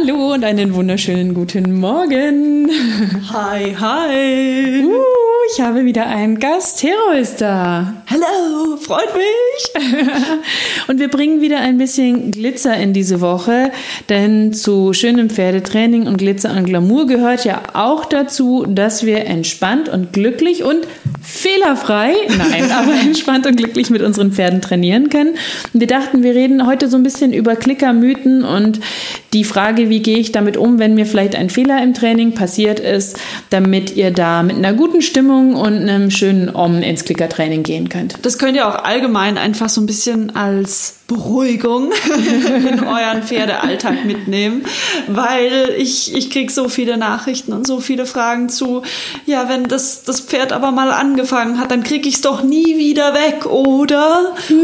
Hallo und einen wunderschönen guten Morgen. Hi, hi. Uh, ich habe wieder einen Gast. Hero ist da. Hallo, freut mich. und wir bringen wieder ein bisschen Glitzer in diese Woche, denn zu schönem Pferdetraining und Glitzer und Glamour gehört ja auch dazu, dass wir entspannt und glücklich und fehlerfrei, nein, aber entspannt und glücklich mit unseren Pferden trainieren können. Und wir dachten, wir reden heute so ein bisschen über Klickermythen und die Frage, wie gehe ich damit um, wenn mir vielleicht ein Fehler im Training passiert ist, damit ihr da mit einer guten Stimmung und einem schönen Om ins Klickertraining gehen könnt. Das könnt ihr auch allgemein einfach so ein bisschen als Beruhigung in euren Pferdealltag mitnehmen, weil ich, ich kriege so viele Nachrichten und so viele Fragen zu, ja, wenn das, das Pferd aber mal angefangen hat, dann kriege ich es doch nie wieder weg, oder? Nie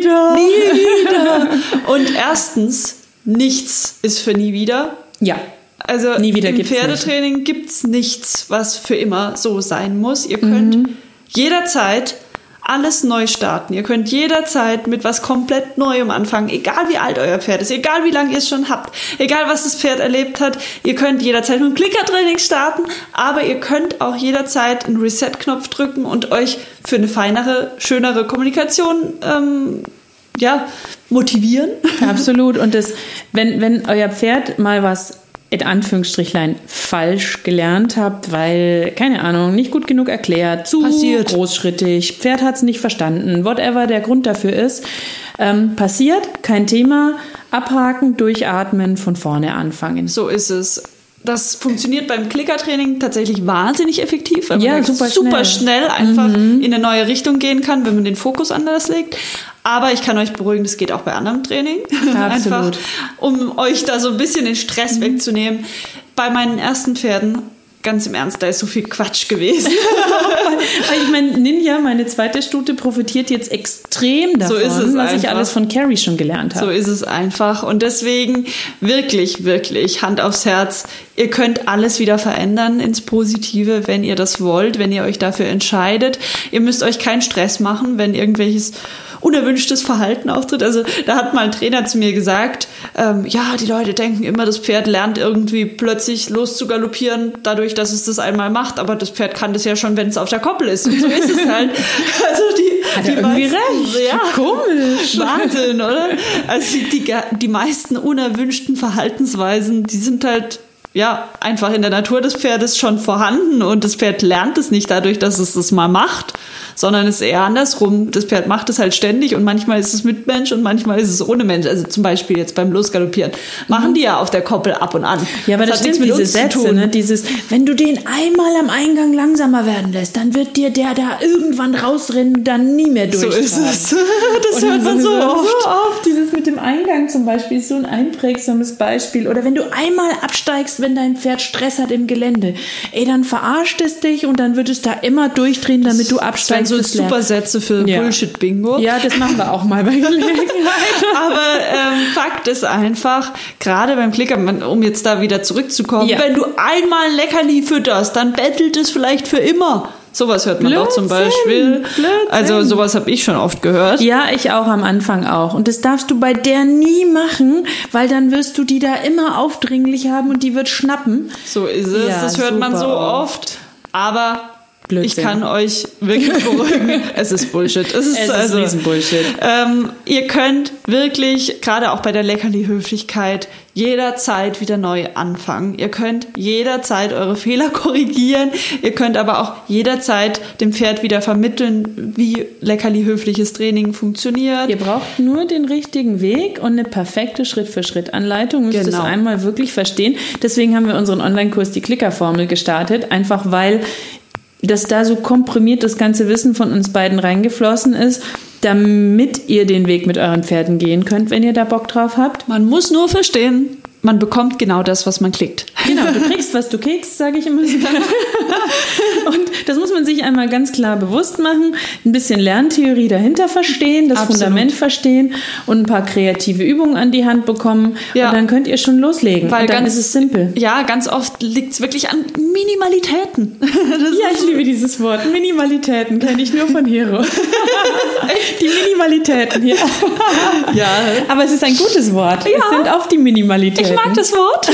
wieder. nie wieder. Und erstens, nichts ist für nie wieder. Ja. Also nie wieder im Pferdetraining nicht. gibt's nichts, was für immer so sein muss. Ihr könnt mhm. jederzeit alles neu starten. Ihr könnt jederzeit mit was komplett Neuem anfangen, egal wie alt euer Pferd ist, egal wie lange ihr es schon habt, egal was das Pferd erlebt hat. Ihr könnt jederzeit mit dem Klickertraining starten, aber ihr könnt auch jederzeit einen Reset-Knopf drücken und euch für eine feinere, schönere Kommunikation ähm, ja, motivieren. Absolut. Und das, wenn, wenn euer Pferd mal was in Anführungsstrichlein falsch gelernt habt, weil, keine Ahnung, nicht gut genug erklärt, zu passiert. großschrittig, Pferd hat es nicht verstanden, whatever der Grund dafür ist, ähm, passiert, kein Thema, abhaken, durchatmen, von vorne anfangen. So ist es. Das funktioniert beim Klickertraining tatsächlich wahnsinnig effektiv, weil ja, man super, super schnell. schnell, einfach mhm. in eine neue Richtung gehen kann, wenn man den Fokus anders legt. Aber ich kann euch beruhigen, das geht auch bei anderem Training. Absolut. einfach, um euch da so ein bisschen den Stress mhm. wegzunehmen. Bei meinen ersten Pferden ganz im Ernst, da ist so viel Quatsch gewesen. ich meine, Ninja, meine zweite Stute, profitiert jetzt extrem davon, so was einfach. ich alles von Carrie schon gelernt habe. So ist es einfach. Und deswegen wirklich, wirklich, Hand aufs Herz, ihr könnt alles wieder verändern ins Positive, wenn ihr das wollt, wenn ihr euch dafür entscheidet. Ihr müsst euch keinen Stress machen, wenn irgendwelches unerwünschtes Verhalten auftritt. Also da hat mal ein Trainer zu mir gesagt, ähm, ja, die Leute denken immer, das Pferd lernt irgendwie plötzlich loszugaloppieren, dadurch, dass es das einmal macht, aber das Pferd kann das ja schon, wenn es auf der Koppel ist. Und so ist es halt. Also die, hat die meisten, recht. Ja, komisch. Wahnsinn, oder? Also die, die, die meisten unerwünschten Verhaltensweisen, die sind halt ja, einfach in der Natur des Pferdes schon vorhanden und das Pferd lernt es nicht dadurch, dass es das mal macht, sondern es ist eher andersrum. Das Pferd macht es halt ständig und manchmal ist es mit Mensch und manchmal ist es ohne Mensch. Also zum Beispiel jetzt beim Losgaloppieren machen die ja auf der Koppel ab und an. Ja, aber das, das stimmt, diese Sätze, ne? dieses, wenn du den einmal am Eingang langsamer werden lässt, dann wird dir der da irgendwann rausrennen und dann nie mehr durch. So ist es. Das hört man so oft. so oft. Dieses mit dem Eingang zum Beispiel ist so ein einprägsames Beispiel. Oder wenn du einmal absteigst, wenn dein Pferd Stress hat im Gelände, ey, dann verarscht es dich und dann wird es da immer durchdrehen, damit du absteigst so Supersätze für ja. Bullshit-Bingo. Ja, das machen wir auch mal bei Gelegenheit. Aber ähm, Fakt ist einfach, gerade beim Klicker, um jetzt da wieder zurückzukommen, ja. wenn du einmal ein Leckerli fütterst, dann bettelt es vielleicht für immer. Sowas hört man Blödsinn, doch zum Beispiel. Blödsinn. Also sowas habe ich schon oft gehört. Ja, ich auch am Anfang auch. Und das darfst du bei der nie machen, weil dann wirst du die da immer aufdringlich haben und die wird schnappen. So ist es. Ja, das hört man so oft. Aber Blödsinn. Ich kann euch wirklich beruhigen, es ist Bullshit. Es ist, es ist also, Riesenbullshit. Ähm, ihr könnt wirklich, gerade auch bei der Leckerli-Höflichkeit, jederzeit wieder neu anfangen. Ihr könnt jederzeit eure Fehler korrigieren. Ihr könnt aber auch jederzeit dem Pferd wieder vermitteln, wie leckerli höfliches Training funktioniert. Ihr braucht nur den richtigen Weg und eine perfekte Schritt-für-Schritt-Anleitung. Müsst genau. das einmal wirklich verstehen. Deswegen haben wir unseren Online-Kurs die Klickerformel gestartet. Einfach weil dass da so komprimiert das ganze Wissen von uns beiden reingeflossen ist damit ihr den Weg mit euren Pferden gehen könnt, wenn ihr da Bock drauf habt. Man muss nur verstehen, man bekommt genau das, was man klickt. Genau, du kriegst, was du kriegst, sage ich immer. und das muss man sich einmal ganz klar bewusst machen, ein bisschen Lerntheorie dahinter verstehen, das Absolut. Fundament verstehen und ein paar kreative Übungen an die Hand bekommen ja. und dann könnt ihr schon loslegen. Weil und dann ganz, ist es simpel. Ja, ganz oft liegt es wirklich an Minimalitäten. ja, ich liebe dieses Wort. Minimalitäten kenne ich nur von Hero. die Minimalitäten hier. ja. Aber es ist ein gutes Wort. Ja. Es sind auch die Minimalitäten. Ich mag das Wort.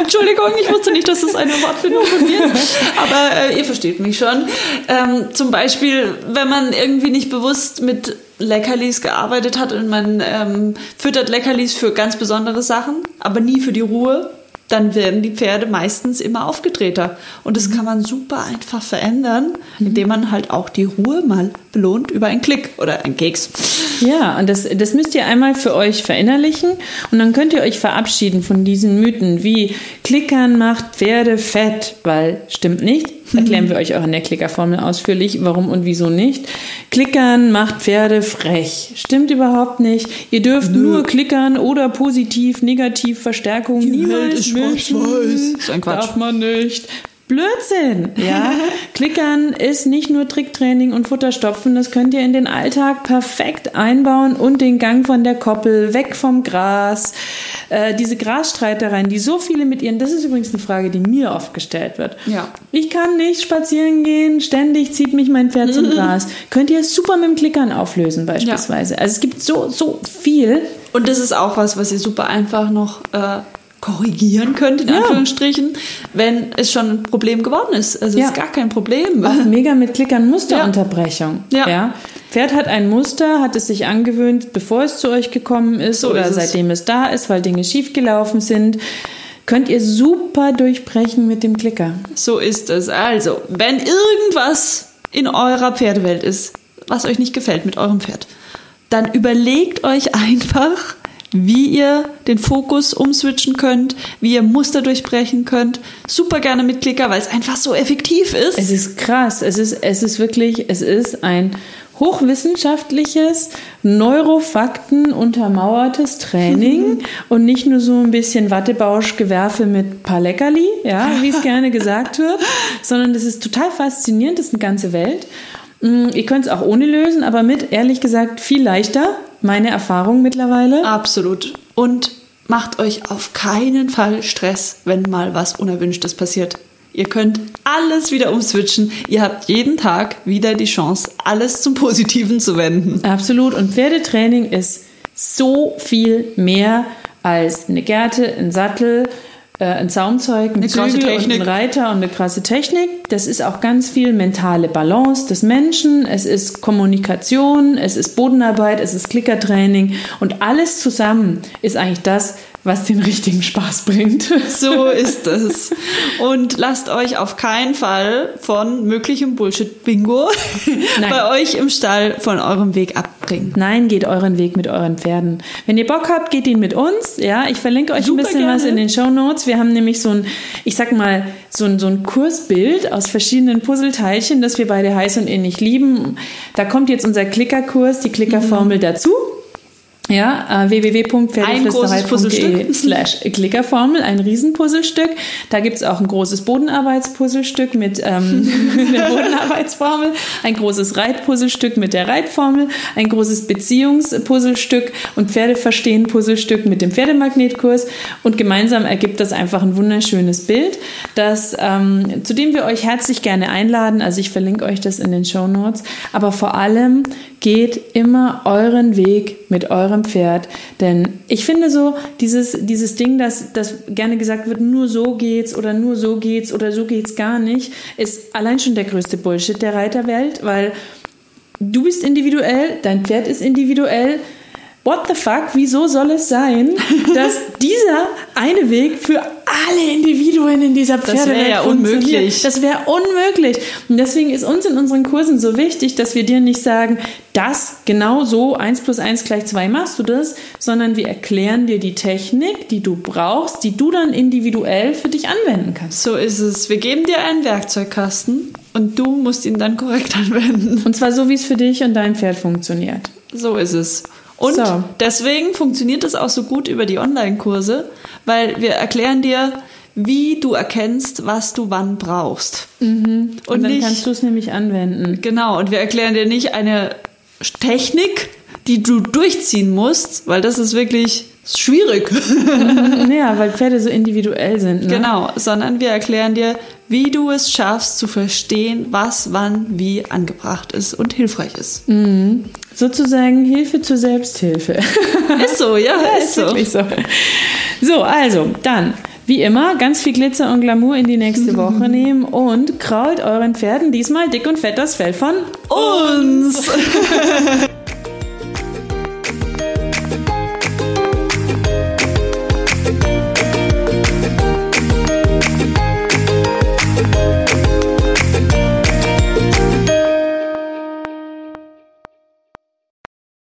Entschuldigung, ich wusste nicht, dass es eine Wortfindung von mir ist. Aber äh, ihr versteht mich schon. Ähm, zum Beispiel, wenn man irgendwie nicht bewusst mit Leckerlis gearbeitet hat und man ähm, füttert Leckerlis für ganz besondere Sachen, aber nie für die Ruhe dann werden die Pferde meistens immer aufgedrehter. Und das kann man super einfach verändern, indem man halt auch die Ruhe mal belohnt über einen Klick oder einen Keks. Ja, und das, das müsst ihr einmal für euch verinnerlichen und dann könnt ihr euch verabschieden von diesen Mythen wie Klickern macht Pferde fett, weil stimmt nicht. Erklären wir euch auch in der Klickerformel ausführlich, warum und wieso nicht. Klickern macht Pferde frech. Stimmt überhaupt nicht. Ihr dürft Nö. nur klickern oder positiv, negativ Verstärkung Die niemals Ist ein Quatsch. Darf man nicht. Blödsinn, ja. Klickern ist nicht nur Tricktraining und Futterstopfen, das könnt ihr in den Alltag perfekt einbauen und den Gang von der Koppel, weg vom Gras, äh, diese Grasstreitereien, die so viele mit ihren, das ist übrigens eine Frage, die mir oft gestellt wird. Ja. Ich kann nicht spazieren gehen, ständig zieht mich mein Pferd zum Gras. Könnt ihr super mit dem Klickern auflösen beispielsweise. Ja. Also es gibt so, so viel. Und das ist auch was, was ihr super einfach noch äh, korrigieren könnt, in ja. Anführungsstrichen, wenn es schon ein Problem geworden ist. Also ja. ist gar kein Problem. Auch mega mit Klickern Musterunterbrechung. Ja. ja. Pferd hat ein Muster, hat es sich angewöhnt, bevor es zu euch gekommen ist so oder ist seitdem es da ist, weil Dinge schiefgelaufen sind. Könnt ihr super durchbrechen mit dem Klicker. So ist es. Also, wenn irgendwas in eurer Pferdewelt ist, was euch nicht gefällt mit eurem Pferd, dann überlegt euch einfach, wie ihr den Fokus umswitchen könnt, wie ihr Muster durchbrechen könnt. Super gerne mit Klicker, weil es einfach so effektiv ist. Es ist krass. Es ist, es ist wirklich, es ist ein hochwissenschaftliches, Neurofakten untermauertes Training und nicht nur so ein bisschen Wattebausch-Gewerfe mit paar Leckerli, ja, wie es gerne gesagt wird, sondern es ist total faszinierend, das ist eine ganze Welt. Mm, ihr könnt es auch ohne lösen, aber mit, ehrlich gesagt, viel leichter meine Erfahrung mittlerweile. Absolut. Und macht euch auf keinen Fall Stress, wenn mal was Unerwünschtes passiert. Ihr könnt alles wieder umswitchen. Ihr habt jeden Tag wieder die Chance, alles zum Positiven zu wenden. Absolut. Und Pferdetraining ist so viel mehr als eine Gerte, ein Sattel, äh, ein Zaumzeug, ein Zügel und ein Reiter und eine krasse Technik. Das ist auch ganz viel mentale Balance des Menschen. Es ist Kommunikation, es ist Bodenarbeit, es ist Klickertraining und alles zusammen ist eigentlich das, was den richtigen Spaß bringt. So ist es. Und lasst euch auf keinen Fall von möglichem Bullshit-Bingo bei euch im Stall von eurem Weg abbringen. Nein, geht euren Weg mit euren Pferden. Wenn ihr Bock habt, geht ihn mit uns. Ja, ich verlinke euch Super ein bisschen gerne. was in den Show Notes. Wir haben nämlich so ein, ich sag mal, so ein, so ein Kursbild aus verschiedenen Puzzleteilchen, das wir beide heiß und ähnlich lieben. Da kommt jetzt unser Klickerkurs, die Klickerformel mhm. dazu. Ja, äh, www.pferdeflüsterei.de slash Klickerformel, ein Riesenpuzzlestück. Da gibt's auch ein großes Bodenarbeitspuzzlestück mit ähm, der Bodenarbeitsformel, ein großes Reitpuzzlestück mit der Reitformel, ein großes Beziehungspuzzlestück und Pferdeverstehen-Puzzlestück mit dem Pferdemagnetkurs und gemeinsam ergibt das einfach ein wunderschönes Bild, das, ähm, zu dem wir euch herzlich gerne einladen. Also ich verlinke euch das in den Show Notes. Aber vor allem geht immer euren Weg mit eurem Pferd. Denn ich finde so, dieses, dieses Ding, dass, dass gerne gesagt wird, nur so geht's oder nur so geht's oder so geht's gar nicht, ist allein schon der größte Bullshit der Reiterwelt, weil du bist individuell, dein Pferd ist individuell. What the fuck? Wieso soll es sein, dass dieser eine Weg für alle Individuen in dieser Pferdewelt wär ja funktioniert? unmöglich. Das wäre unmöglich. Und deswegen ist uns in unseren Kursen so wichtig, dass wir dir nicht sagen, das genau so, 1 plus 1 gleich 2 machst du das, sondern wir erklären dir die Technik, die du brauchst, die du dann individuell für dich anwenden kannst. So ist es. Wir geben dir einen Werkzeugkasten und du musst ihn dann korrekt anwenden. Und zwar so, wie es für dich und dein Pferd funktioniert. So ist es. Und So. deswegen funktioniert es auch so gut über die Online-Kurse, weil wir erklären dir, wie du erkennst, was du wann brauchst. Und, dann nicht- kannst du es nämlich anwenden. Genau, und wir erklären dir nicht eine Technik, die du durchziehen musst, weil das ist wirklich schwierig. Ja, weil Pferde so individuell sind. Ne? genau, sondern wir erklären dir, wie du es schaffst zu verstehen, was wann wie angebracht ist und hilfreich ist. Sozusagen Hilfe zur Selbsthilfe. Ist so, ja, ist so. Wirklich so. So, also, dann, wie immer, ganz viel Glitzer und Glamour in die nächste Woche nehmen und krault euren Pferden diesmal dick und fett das Fell von Uns!